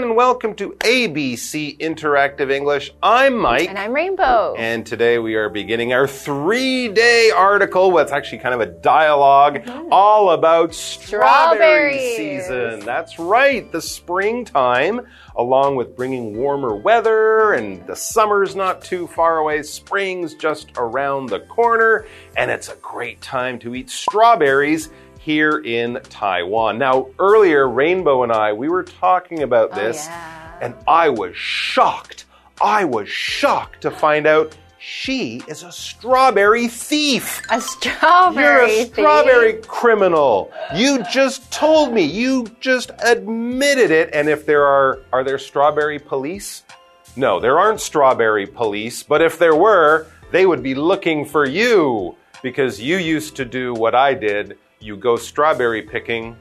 everyone, and welcome to ABC Interactive English. I'm Mike. And I'm Rainbow. And today we are beginning our three day article. Well, it's actually kind of a dialogue mm-hmm. all about strawberry Strawberries. season. That's right, the springtime, along with bringing warmer weather, and the summer's not too far away. Spring's just around the corner, and it's a great time to eat strawberries here in Taiwan. Now, earlier, Rainbow and I, we were talking about oh, this, yeah. and I was shocked. I was shocked to find out she is a strawberry thief. a strawberry. You're a thief. strawberry criminal. You just told me. You just admitted it. And if there are, are there strawberry police? No, there aren't strawberry police. But if there were, they would be looking for you because you used to do what I did. You go strawberry picking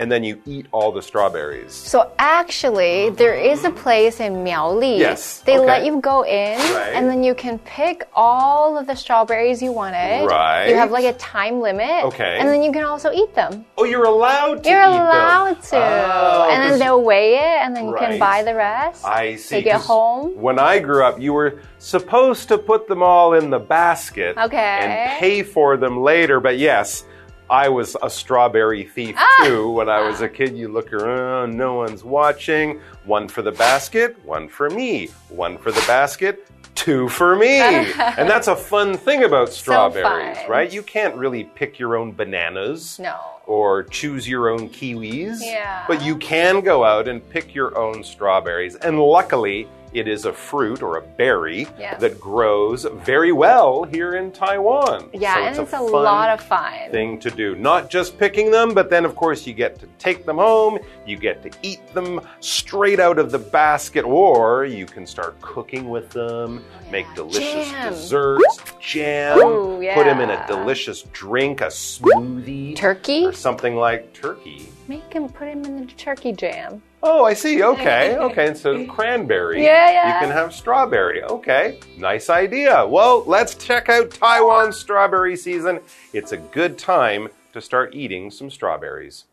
and then you eat all the strawberries. So actually, there is a place in Miaoli. Yes, They okay. let you go in, Right. and then you can pick all of the strawberries you wanted. Right. You have like a time limit. Okay. And then you can also eat them. Oh, you're allowed to You're eat them. allowed to. Oh, and then they'll weigh it, and then you Right. can buy the rest. I see. Take it home. When I grew up, you were supposed to put them all in the basket Okay. and pay for them later. But yes, I was a strawberry thief Ah! too. When I was a kid, you look around, no one's watching. One for the basket, one for me. One for the basket, two for me. and that's a fun thing about strawberries, fun. right? You can't really pick your own bananas No. or choose your own kiwis. Yeah. But you can go out and pick your own strawberries. And luckily, it is a fruit or a berry Yeah. that grows very well here in Taiwan. Yeah, So and it's a, lot of fun. thing to do. Not just picking them, but then of course you get to take them home, you get to eat them straight out of the basket, or you can start cooking with them, oh, make delicious Jam. desserts, jam, Ooh, put them in a delicious drink, a smoothie Turkey? or something like turkey. Make him put him in the turkey jam. Oh, I see. Okay. Okay. Instead of cranberry, Yeah, yeah. you can have strawberry. Okay. Nice idea. Well, let's check out Taiwan's strawberry season. It's a good time to start eating some strawberries.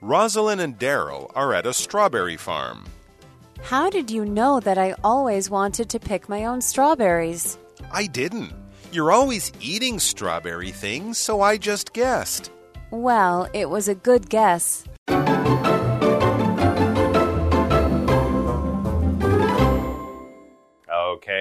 Rosalind and Daryl are at a strawberry farm. How did you know that I always wanted to pick my own strawberries? I didn't. You're always eating strawberry things, so I just guessed. Well, it was a good guess.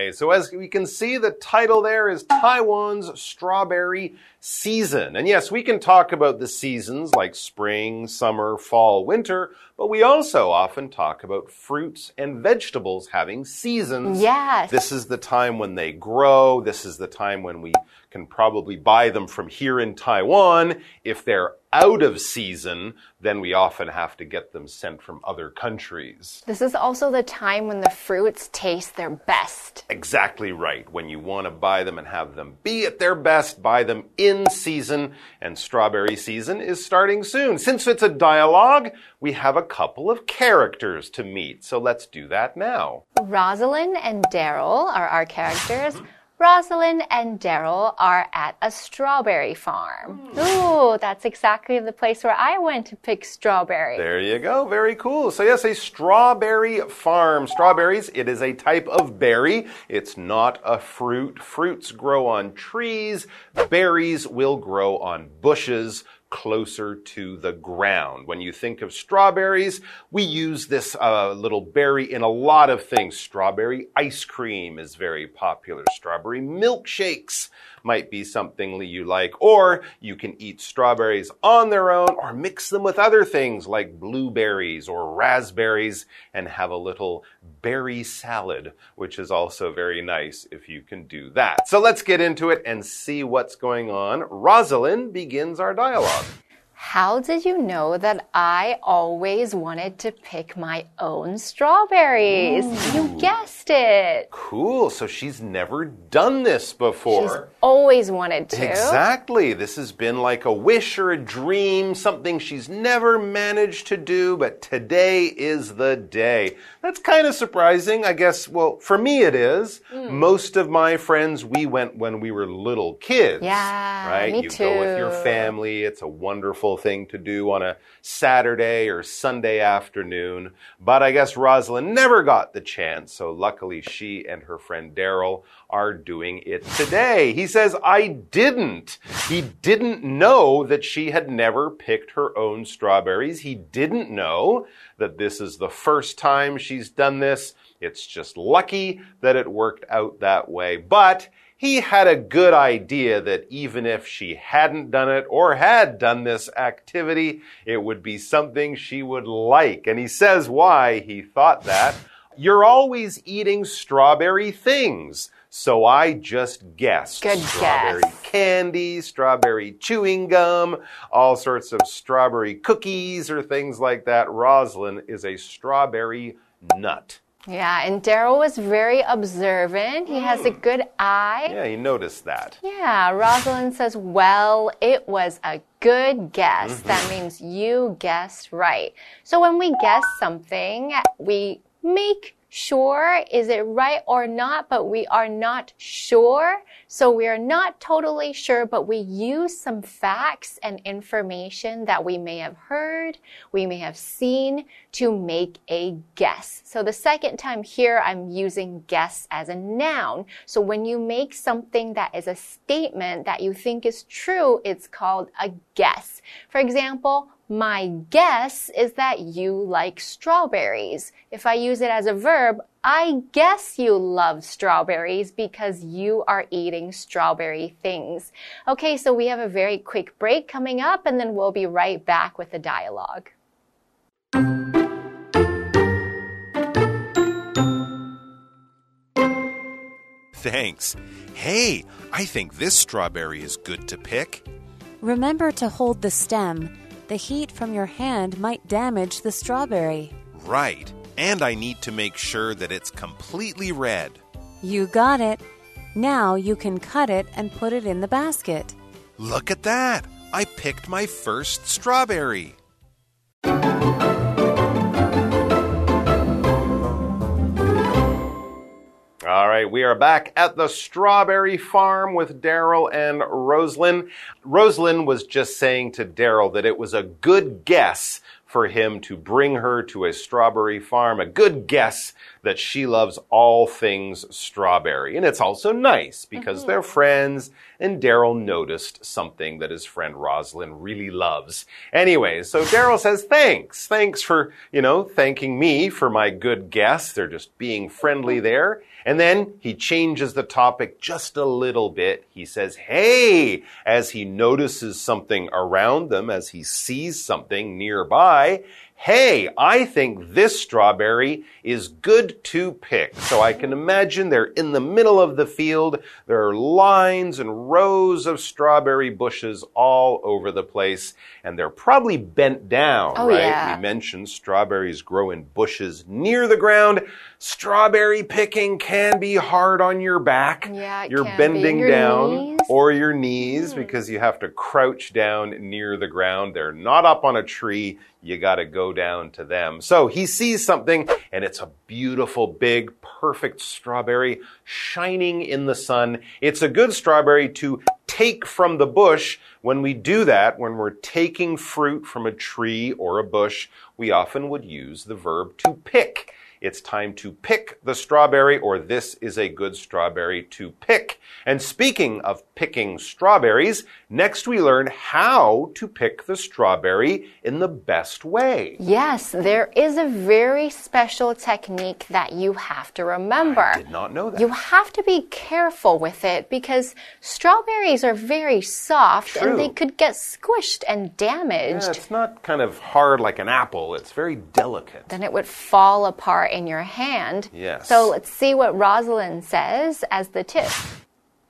Okay, so as we can see, the title there is Taiwan's Strawberry Season. And yes, we can talk about the seasons like spring, summer, fall, winter, but we also often talk about fruits and vegetables having seasons. Yes. This is the time when they grow. This is the time when we can probably buy them from here in Taiwan. If they're out of season, then we often have to get them sent from other countries. This is also the time when the fruits taste their best. Exactly right. When you want to buy them and have them be at their best, buy them in season, and strawberry season is starting soon. Since it's a dialogue, we have a couple of characters to meet, so let's do that now. Rosalind and Daryl are our characters. Rosalind and Daryl are at a strawberry farm. Hmm. Ooh, that's exactly the place where I went to pick strawberries. There you go. Very cool. So, yes, a strawberry farm. Strawberries, it is a type of berry. It's not a fruit. Fruits grow on trees. Berries will grow on bushes closer to the ground. When you think of strawberries, we use this uh, little berry in a lot of things. Strawberry ice cream is very popular. Strawberry milkshakes might be something you like. Or you can eat strawberries on their own or mix them with other things like blueberries or raspberries and have a little berry salad, which is also very nice if you can do that. So let's get into it and see what's going on. Rosalind begins our dialogue. How did you know that I always wanted to pick my own strawberries? You guessed it. Cool. So she's never done this before. She's always wanted to. Exactly. This has been like a wish or a dream, something she's never managed to do, but today is the day. That's kind of surprising. I guess, well, for me it is. Hmm. Most of my friends, we went when we were little kids. Yeah, Right? me you go with your family. It's a wonderful thing to do on a Saturday or Sunday afternoon. But I guess Rosalind never got the chance. So luckily she and her friend Daryl are doing it today. He says, I didn't. He didn't know that she had never picked her own strawberries. He didn't know that this is the first time she's done this. It's just lucky that it worked out that way. But he had a good idea that even if she hadn't done it or had done this activity, it would be something she would like. And he says why he thought that. You're always eating strawberry things. So I just guessed. Good strawberry guess. candy, strawberry chewing gum, all sorts of strawberry cookies or things like that. Roslyn is a strawberry nut. Yeah, and Daryl was very observant. He has a mm. good eye. Yeah, he noticed that. Yeah, Rosalind says, Well, it was a good guess. That mm-hmm. means you guessed right. So when we guess something, we make sure is it right or not, but we are not sure. So we are not totally sure, but we use some facts and information that we may have heard, we may have seen to make a guess. So the second time here, I'm using guess as a noun. So when you make something that is a statement that you think is true, it's called a guess. For example, my guess is that you like strawberries. If I use it as a verb, I guess you love strawberries because you are eating strawberry things. Okay, so we have a very quick break coming up and then we'll be right back with the dialogue. Thanks. Hey, I think this strawberry is good to pick. Remember to hold the stem. The heat from your hand might damage the strawberry. Right. And I need to make sure that it's completely red. You got it. Now you can cut it and put it in the basket. Look at that! I picked my first strawberry. Right, we are back at the strawberry farm with Daryl and Roslyn. Roslyn was just saying to Daryl that it was a good guess for him to bring her to a strawberry farm. A good guess that she loves all things strawberry. And it's also nice because mm-hmm. they're friends and Daryl noticed something that his friend Roslyn really loves. Anyway, so Daryl says, thanks. Thanks for, you know, thanking me for my good guess. They're just being friendly mm-hmm. there. And then he changes the topic just a little bit. He says, Hey, as he notices something around them, as he sees something nearby. Hey, I think this strawberry is good to pick. So I can imagine they're in the middle of the field. There are lines and rows of strawberry bushes all over the place, and they're probably bent down, Oh, right? yeah. We mentioned strawberries grow in bushes near the ground. Strawberry picking can be hard on your back. Yeah, You're bending Your down knees. Or your knees hmm. because you have to crouch down near the ground. They're not up on a tree. You got to go down to them. So he sees something and it's a beautiful, big, perfect strawberry shining in the sun. It's a good strawberry to take from the bush. When we do that, when we're taking fruit from a tree or a bush, we often would use the verb to pick. It's time to pick the strawberry, or this is a good strawberry to pick. And speaking of picking strawberries, next we learn how to pick the strawberry in the best way. Yes, there is a very special technique that you have to remember. I did not know that. You have to be careful with it because strawberries are very soft True. and they could get squished and Yeah, damaged. it's not kind of hard like an apple, it's very delicate. then it would fall apart in your hand. Yes. So let's see what Rosalind says as the tip.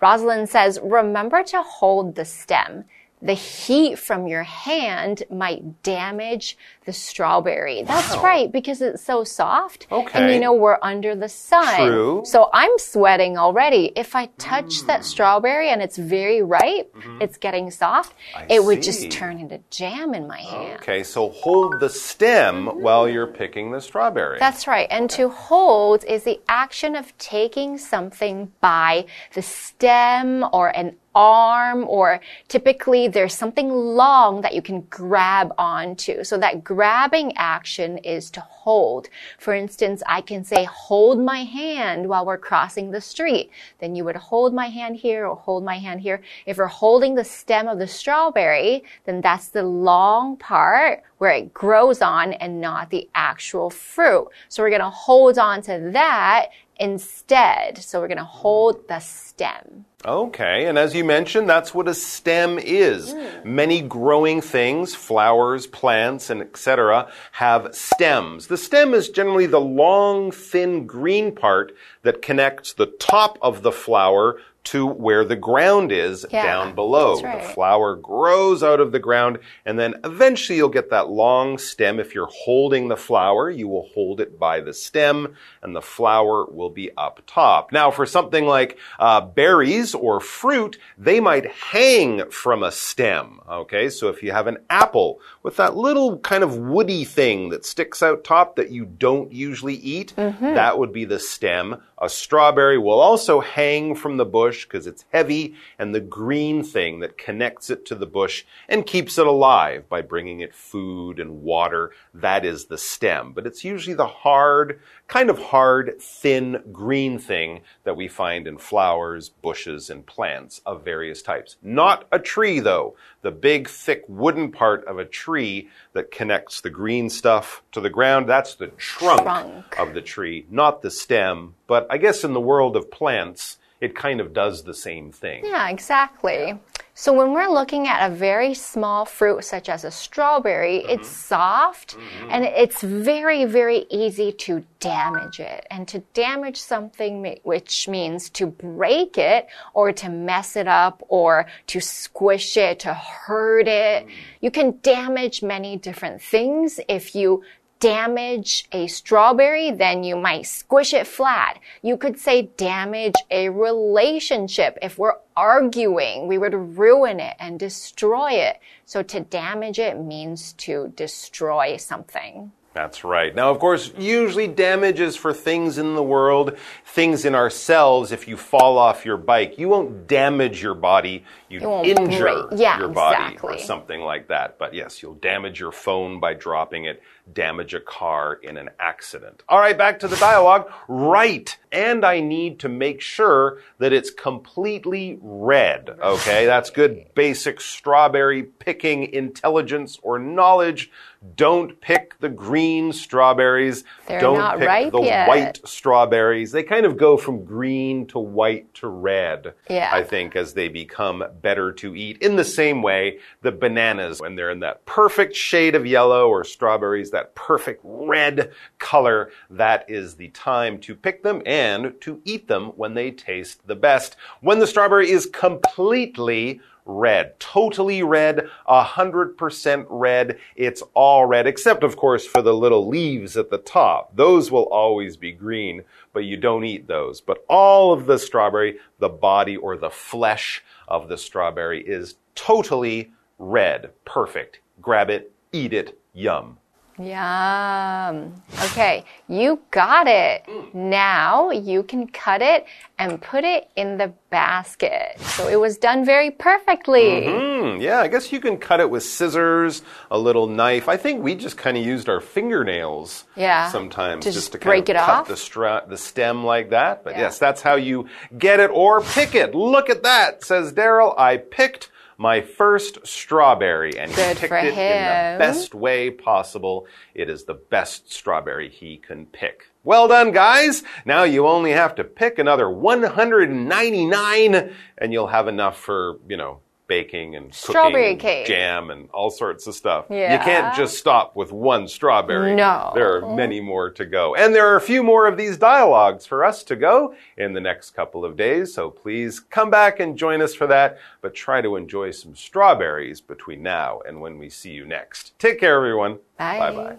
Rosalind says, remember to hold the stem. The heat from your hand might damage the strawberry. That's right, because it's so soft. Okay. And you know, we're under the sun. True. So I'm sweating already. If I touch that mm. strawberry and it's very ripe, mm-hmm. it's getting soft, I it would just turn into jam in my hand. Okay, so hold the stem mm-hmm. while you're picking the strawberry. That's right. And to hold is the action of taking something by the stem or an arm, or typically there's something long that you can grab onto. So that grabbing action is to hold. For instance, I can say, hold my hand while we're crossing the street. Then you would hold my hand here or hold my hand here. If you're holding the stem of the strawberry, then that's the long part where it grows on and not the actual fruit. So we're going to hold on to that instead. So we're going to hold the stem. Okay, and as you mentioned, that's what a stem is. Hmm. Many growing things, flowers, plants, and etc., have stems. The stem is generally the long, thin green part that connects the top of the flower to where the ground is Yeah, down below. right. The flower grows out of the ground, and then eventually you'll get that long stem. If you're holding the flower, you will hold it by the stem, and the flower will be up top. Now, for something like uh, berries or fruit, they might hang from a stem. Okay, so if you have an apple with that little kind of woody thing that sticks out top that you don't usually eat, mm-hmm. that would be the stem. A strawberry will also hang from the bush because it's heavy, and the green thing that connects it to the bush and keeps it alive by bringing it food and water, that is the stem. But it's usually the hard, kind of hard, thin green thing that we find in flowers, bushes, and plants of various types. Not a tree, though. The big, thick wooden part of a tree that connects the green stuff to the ground, that's the trunk Trunk. of the tree, not the stem. But I guess in the world of plants, it kind of does the same thing. Yeah, exactly. So when we're looking at a very small fruit such as a strawberry, it's mm-hmm. soft mm-hmm. and it's very, very easy to damage it. And to damage something, which means to break it or to mess it up or to squish it, to hurt it, mm. you can damage many different things if you damage a strawberry, then you might squish it flat. You could say damage a relationship. If we're arguing, we would ruin it and destroy it. So to damage it means to destroy something. That's right. Now, of course, usually damage is for things in the world, things in ourselves. If you fall off your bike, you won't damage your body, you won't injure yeah, your body or something like that. But yes, you'll damage your phone by dropping it, damage a car in an accident. All right, back to the dialogue. Right. And I need to make sure that it's completely red. Okay, that's good basic strawberry picking intelligence or knowledge. Don't pick the green strawberries. They're Don't not pick the yet. white strawberries. They kind of go from green to white to red. Yeah. I think as they become better to eat. In the same way, the bananas, when they're in that perfect shade of yellow or strawberries, that perfect red color, that is the time to pick them and to eat them when they taste the best. When the strawberry is completely red, totally red, a hundred percent red. It's all red, except of course for the little leaves at the top. Those will always be green, but you don't eat those. But all of the strawberry, the body or the flesh of the strawberry is totally red. Perfect. Grab it, eat it, yum. Yum. Okay, you got it. Now you can cut it and put it in the basket. So it was done very perfectly. Hmm, yeah, I guess you can cut it with scissors, a little knife. I think we just kind of used our fingernails Yeah, sometimes to just just to break kind it cut off. the stra- the stem like that. But Yeah. yes, that's how you get it or pick it. Look at that, says Daryl. I picked my first strawberry and he picked it in the best way possible. It is the best strawberry he can pick. Well done, guys. Now you only have to pick another 199 and you'll have enough for, you know, baking and cooking Strawberry and cake. jam and all sorts of stuff. Yeah. You can't just stop with one strawberry. No. There are many more to go. And there are a few more of these dialogues for us to go in the next couple of days. So please come back and join us for that. But try to enjoy some strawberries between now and when we see you next. Take care, everyone. Bye. Bye bye.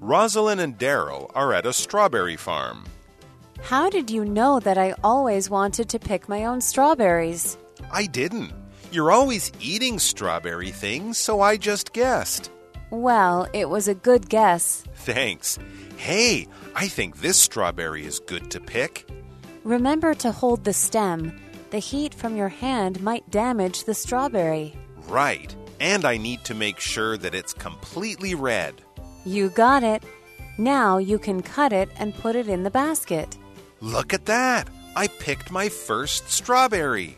Rosalind and Daryl are at a strawberry farm. How did you know that I always wanted to pick my own strawberries? I didn't. You're always eating strawberry things, so I just guessed. Well, it was a good guess. Thanks. Hey, I think this strawberry is good to pick. Remember to hold the stem. The heat from your hand might damage the strawberry. Right. And I need to make sure that it's completely red. You got it. Now you can cut it and put it in the basket. Look at that! I picked my first strawberry.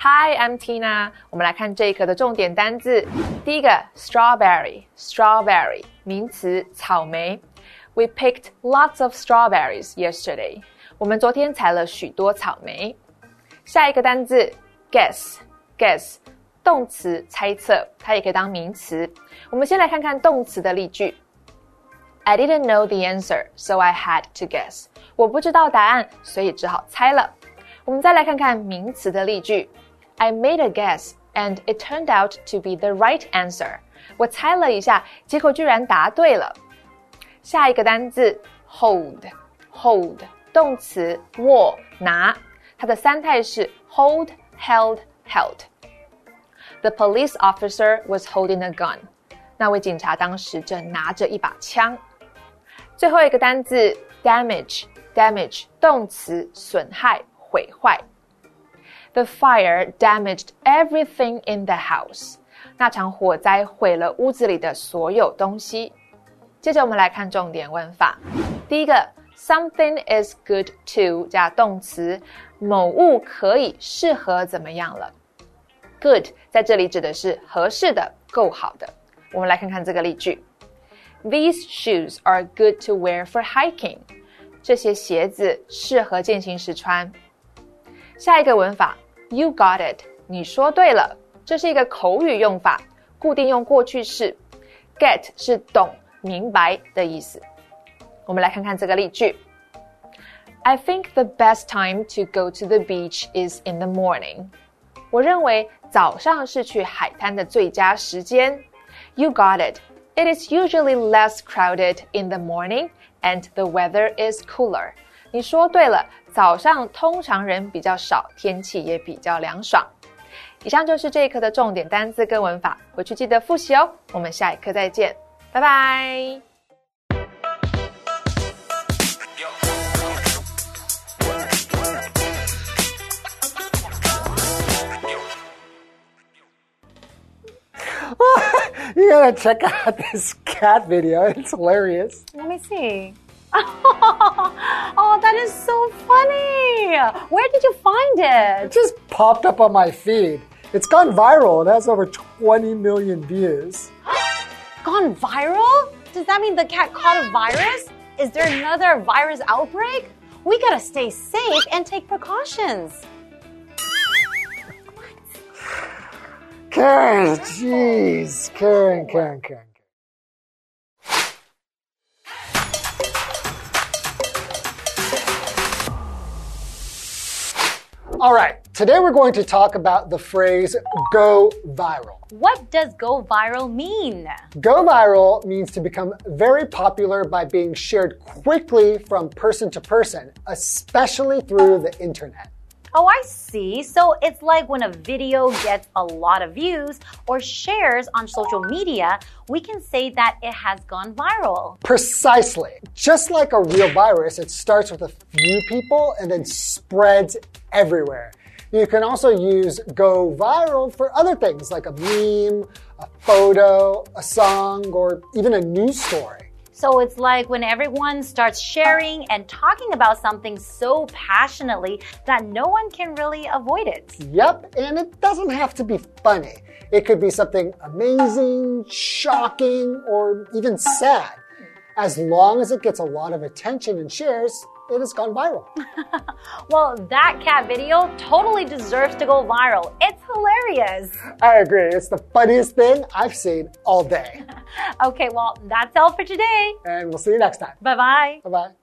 Hi, I'm Tina。我们来看这一课的重点单字。第一个，strawberry，strawberry，名词，草莓。We picked lots of strawberries yesterday。我们昨天采了许多草莓。下一个单字，guess，guess， 动词，猜测，它也可以当名词。我们先来看看动词的例句。I didn't know the answer, so I had to guess。我不知道答案，所以只好猜了。我们再来看看名词的例句。I made a guess, and it turned out to be the right answer。我猜了一下，结果居然答对了。下一个单字 hold，hold 动词握拿，它的三态是 hold, held, held。The police officer was holding a gun。那位警察当时正拿着一把枪。最后一个单字 damage，damage 动词损害、毁坏。The fire damaged everything in the house。那场火灾毁了屋子里的所有东西。接着我们来看重点文法。第一个，something is good to 加动词，某物可以适合怎么样了 ？Good 在这里指的是合适的、够好的。我们来看看这个例句：These shoes are good to wear for hiking。这些鞋子适合践行时穿。下一个文法，You got it，你说对了，这是一个口语用法，固定用过去式。Get 是懂、明白的意思。我们来看看这个例句：I think the best time to go to the beach is in the morning。 我认为早上是去海滩的最佳时间。You got it. It is usually less crowded in the morning and the weather is cooler. 你说对了，早上通常人比较少，天气也比较凉爽。以上就是这一课的重点单词跟文法，回去记得复习哦。我们下一课再见，拜拜。Gotta check out this cat video. It's hilarious. Let me see. oh, that is so funny. Where did you find It it? just popped up on my feed. It's gone viral. It has over 20 million views. Gone viral? Does that mean the cat caught a virus? Is there another virus outbreak? We gotta stay safe and take precautions. Karen, jeez. Karen, Karen, Karen. All right, today we're going to talk about the phrase go viral. What does go viral mean? Go viral means to become very popular by being shared quickly from person to person, especially through the internet. Oh, I see. So it's like when a video gets a lot of views or shares on social media, we can say that it has gone viral. Precisely. Just like a real virus, it starts with a few people and then spreads everywhere. You can also use go viral for other things like a meme, a photo, a song, or even a news story. So it's like when everyone starts sharing and talking about something so passionately that no one can really avoid it. Yep, and it doesn't have to be funny. It could be something amazing, shocking, or even sad. As long as it gets a lot of attention and shares, it has gone viral. Well, that cat video totally deserves to go viral. It's hilarious. I agree. It's the funniest thing I've seen all day. Okay, well, that's all for today. And we'll see you next time. Bye bye. Bye bye.